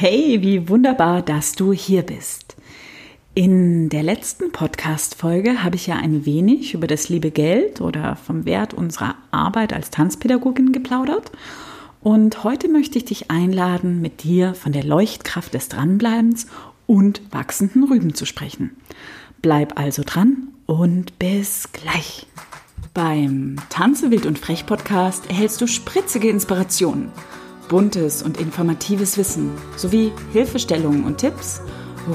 Hey, wie wunderbar, dass du hier bist. In der letzten Podcast-Folge habe ich ja ein wenig über das liebe Geld oder vom Wert unserer Arbeit als Tanzpädagogin geplaudert. Und heute möchte ich dich einladen, mit dir von der Leuchtkraft des Dranbleibens und wachsenden Rüben zu sprechen. Bleib also dran und bis gleich. Beim Tanze wild und frech Podcast erhältst du spritzige Inspirationen buntes und informatives Wissen sowie Hilfestellungen und Tipps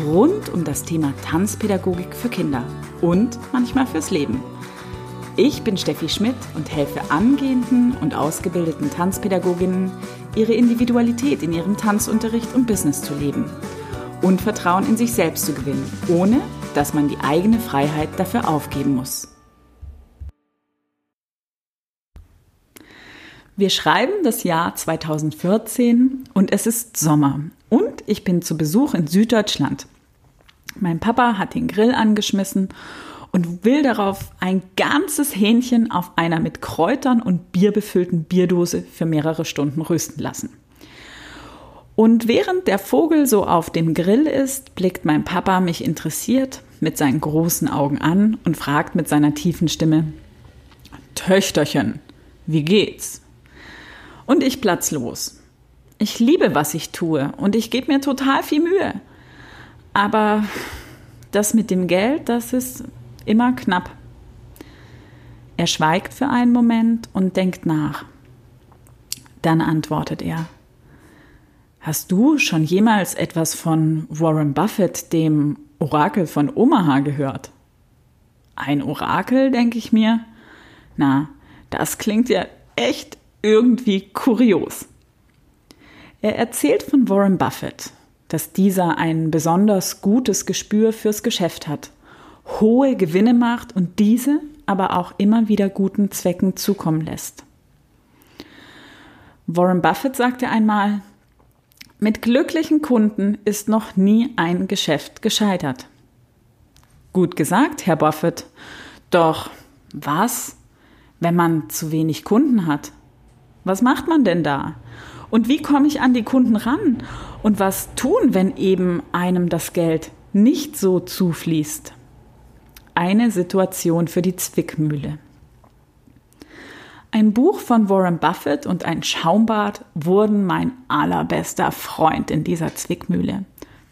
rund um das Thema Tanzpädagogik für Kinder und manchmal fürs Leben. Ich bin Steffi Schmidt und helfe angehenden und ausgebildeten Tanzpädagoginnen, ihre Individualität in ihrem Tanzunterricht und Business zu leben und Vertrauen in sich selbst zu gewinnen, ohne dass man die eigene Freiheit dafür aufgeben muss. Wir schreiben das Jahr 2014 und es ist Sommer und ich bin zu Besuch in Süddeutschland. Mein Papa hat den Grill angeschmissen und will darauf ein ganzes Hähnchen auf einer mit Kräutern und Bier befüllten Bierdose für mehrere Stunden rösten lassen. Und während der Vogel so auf dem Grill ist, blickt mein Papa mich interessiert mit seinen großen Augen an und fragt mit seiner tiefen Stimme, Töchterchen, wie geht's? Und ich platz los. Ich liebe, was ich tue und ich gebe mir total viel Mühe. Aber das mit dem Geld, das ist immer knapp. Er schweigt für einen Moment und denkt nach. Dann antwortet er. Hast du schon jemals etwas von Warren Buffett, dem Orakel von Omaha, gehört? Ein Orakel, denke ich mir. Na, das klingt ja echt irgendwie kurios. Er erzählt von Warren Buffett, dass dieser ein besonders gutes Gespür fürs Geschäft hat, hohe Gewinne macht und diese aber auch immer wieder guten Zwecken zukommen lässt. Warren Buffett sagte einmal, mit glücklichen Kunden ist noch nie ein Geschäft gescheitert. Gut gesagt, Herr Buffett. Doch was, wenn man zu wenig Kunden hat? Was macht man denn da? Und wie komme ich an die Kunden ran? Und was tun, wenn eben einem das Geld nicht so zufließt? Eine Situation für die Zwickmühle. Ein Buch von Warren Buffett und ein Schaumbad wurden mein allerbester Freund in dieser Zwickmühle.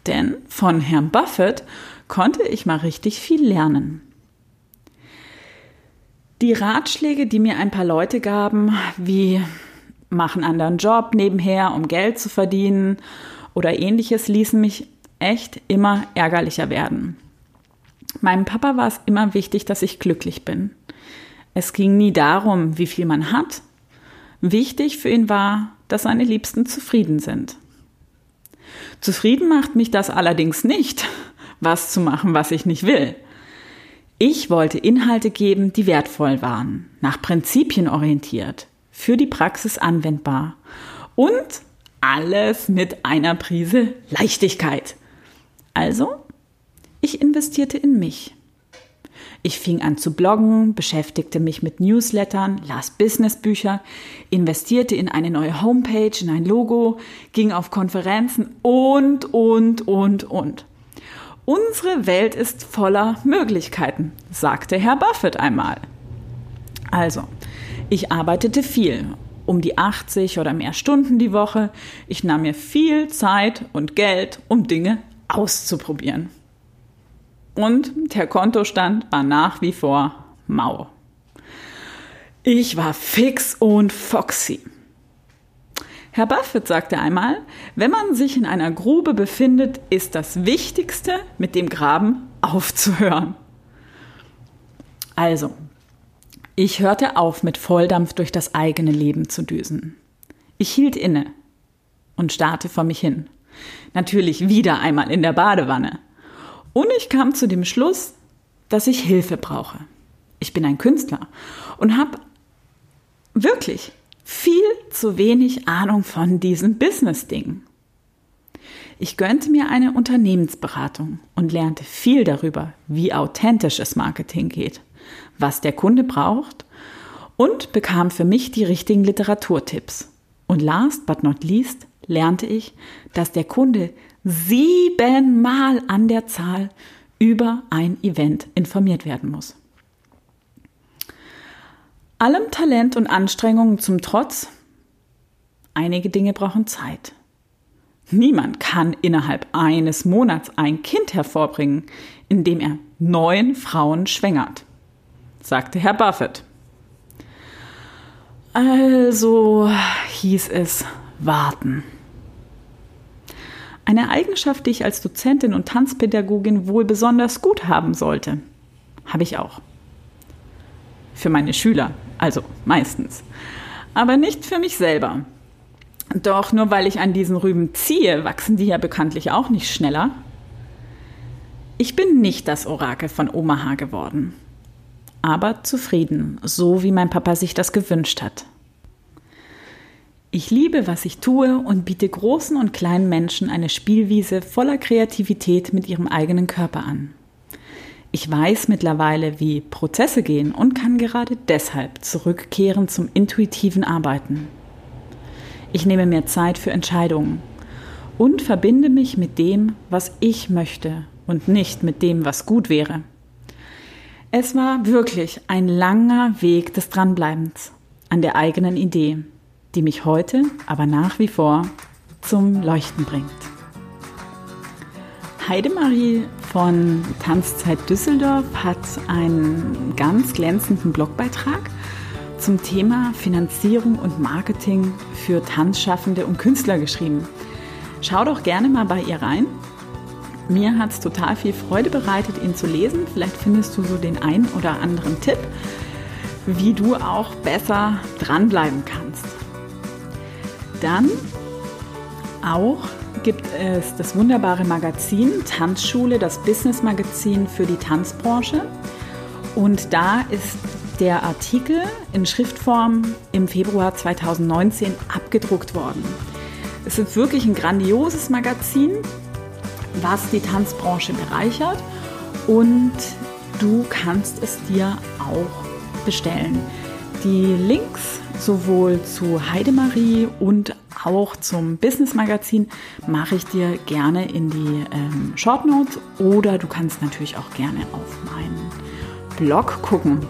Denn von Herrn Buffett konnte ich mal richtig viel lernen. Die Ratschläge, die mir ein paar Leute gaben, wie machen anderen Job nebenher, um Geld zu verdienen oder ähnliches, ließen mich echt immer ärgerlicher werden. Meinem Papa war es immer wichtig, dass ich glücklich bin. Es ging nie darum, wie viel man hat. Wichtig für ihn war, dass seine Liebsten zufrieden sind. Zufrieden macht mich das allerdings nicht, was zu machen, was ich nicht will. Ich wollte Inhalte geben, die wertvoll waren, nach Prinzipien orientiert, für die Praxis anwendbar und alles mit einer Prise Leichtigkeit. Also, ich investierte in mich. Ich fing an zu bloggen, beschäftigte mich mit Newslettern, las Businessbücher, investierte in eine neue Homepage, in ein Logo, ging auf Konferenzen und, und, und, und. Unsere Welt ist voller Möglichkeiten, sagte Herr Buffett einmal. Also, ich arbeitete viel, um die 80 oder mehr Stunden die Woche. Ich nahm mir viel Zeit und Geld, um Dinge auszuprobieren. Und der Kontostand war nach wie vor mau. Ich war fix und foxy. Herr Buffett sagte einmal, wenn man sich in einer Grube befindet, ist das Wichtigste, mit dem Graben aufzuhören. Also, ich hörte auf, mit Volldampf durch das eigene Leben zu düsen. Ich hielt inne und starrte vor mich hin. Natürlich wieder einmal in der Badewanne. Und ich kam zu dem Schluss, dass ich Hilfe brauche. Ich bin ein Künstler und habe wirklich viel zu wenig Ahnung von diesem Business-Ding. Ich gönnte mir eine Unternehmensberatung und lernte viel darüber, wie authentisches Marketing geht, was der Kunde braucht und bekam für mich die richtigen Literaturtipps. Und last but not least lernte ich, dass der Kunde siebenmal an der Zahl über ein Event informiert werden muss. Allem Talent und Anstrengungen zum Trotz, einige Dinge brauchen Zeit. Niemand kann innerhalb eines Monats ein Kind hervorbringen, indem er neun Frauen schwängert, sagte Herr Buffett. Also hieß es warten. Eine Eigenschaft, die ich als Dozentin und Tanzpädagogin wohl besonders gut haben sollte. Habe ich auch. Für meine Schüler, also meistens. Aber nicht für mich selber. Doch nur weil ich an diesen Rüben ziehe, wachsen die ja bekanntlich auch nicht schneller. Ich bin nicht das Orakel von Omaha geworden, aber zufrieden, so wie mein Papa sich das gewünscht hat. Ich liebe, was ich tue und biete großen und kleinen Menschen eine Spielwiese voller Kreativität mit ihrem eigenen Körper an. Ich weiß mittlerweile, wie Prozesse gehen und kann gerade deshalb zurückkehren zum intuitiven Arbeiten. Ich nehme mir Zeit für Entscheidungen und verbinde mich mit dem, was ich möchte und nicht mit dem, was gut wäre. Es war wirklich ein langer Weg des Dranbleibens an der eigenen Idee, die mich heute aber nach wie vor zum Leuchten bringt. Heidemarie von Tanzzeit Düsseldorf hat einen ganz glänzenden Blogbeitrag zum Thema Finanzierung und Marketing für Tanzschaffende und Künstler geschrieben. Schau doch gerne mal bei ihr rein. Mir hat es total viel Freude bereitet, ihn zu lesen. Vielleicht findest du so den einen oder anderen Tipp, wie du auch besser dranbleiben kannst. Dann auch gibt es das wunderbare Magazin Tanzschule, das Business Magazin für die Tanzbranche. Und da ist der Artikel in Schriftform im Februar 2019 abgedruckt worden. Es ist wirklich ein grandioses Magazin, was die Tanzbranche bereichert und du kannst es dir auch bestellen. Die Links sowohl zu Heidemarie und auch zum Business Magazin mache ich dir gerne in die ähm, Short Notes oder du kannst natürlich auch gerne auf meinen Blog gucken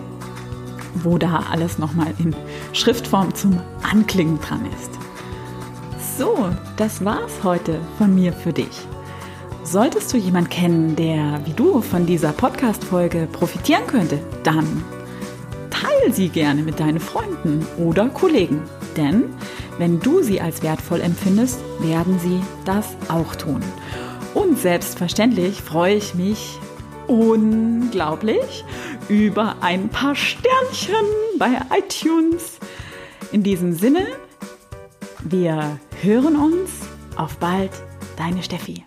wo da alles nochmal in Schriftform zum Anklingen dran ist. So, das war's heute von mir für dich. Solltest du jemanden kennen, der wie du von dieser Podcast-Folge profitieren könnte, dann teile sie gerne mit deinen Freunden oder Kollegen. Denn wenn du sie als wertvoll empfindest, werden sie das auch tun. Und selbstverständlich freue ich mich unglaublich über ein paar Sternchen bei iTunes. In diesem Sinne, wir hören uns. Auf bald, deine Steffi.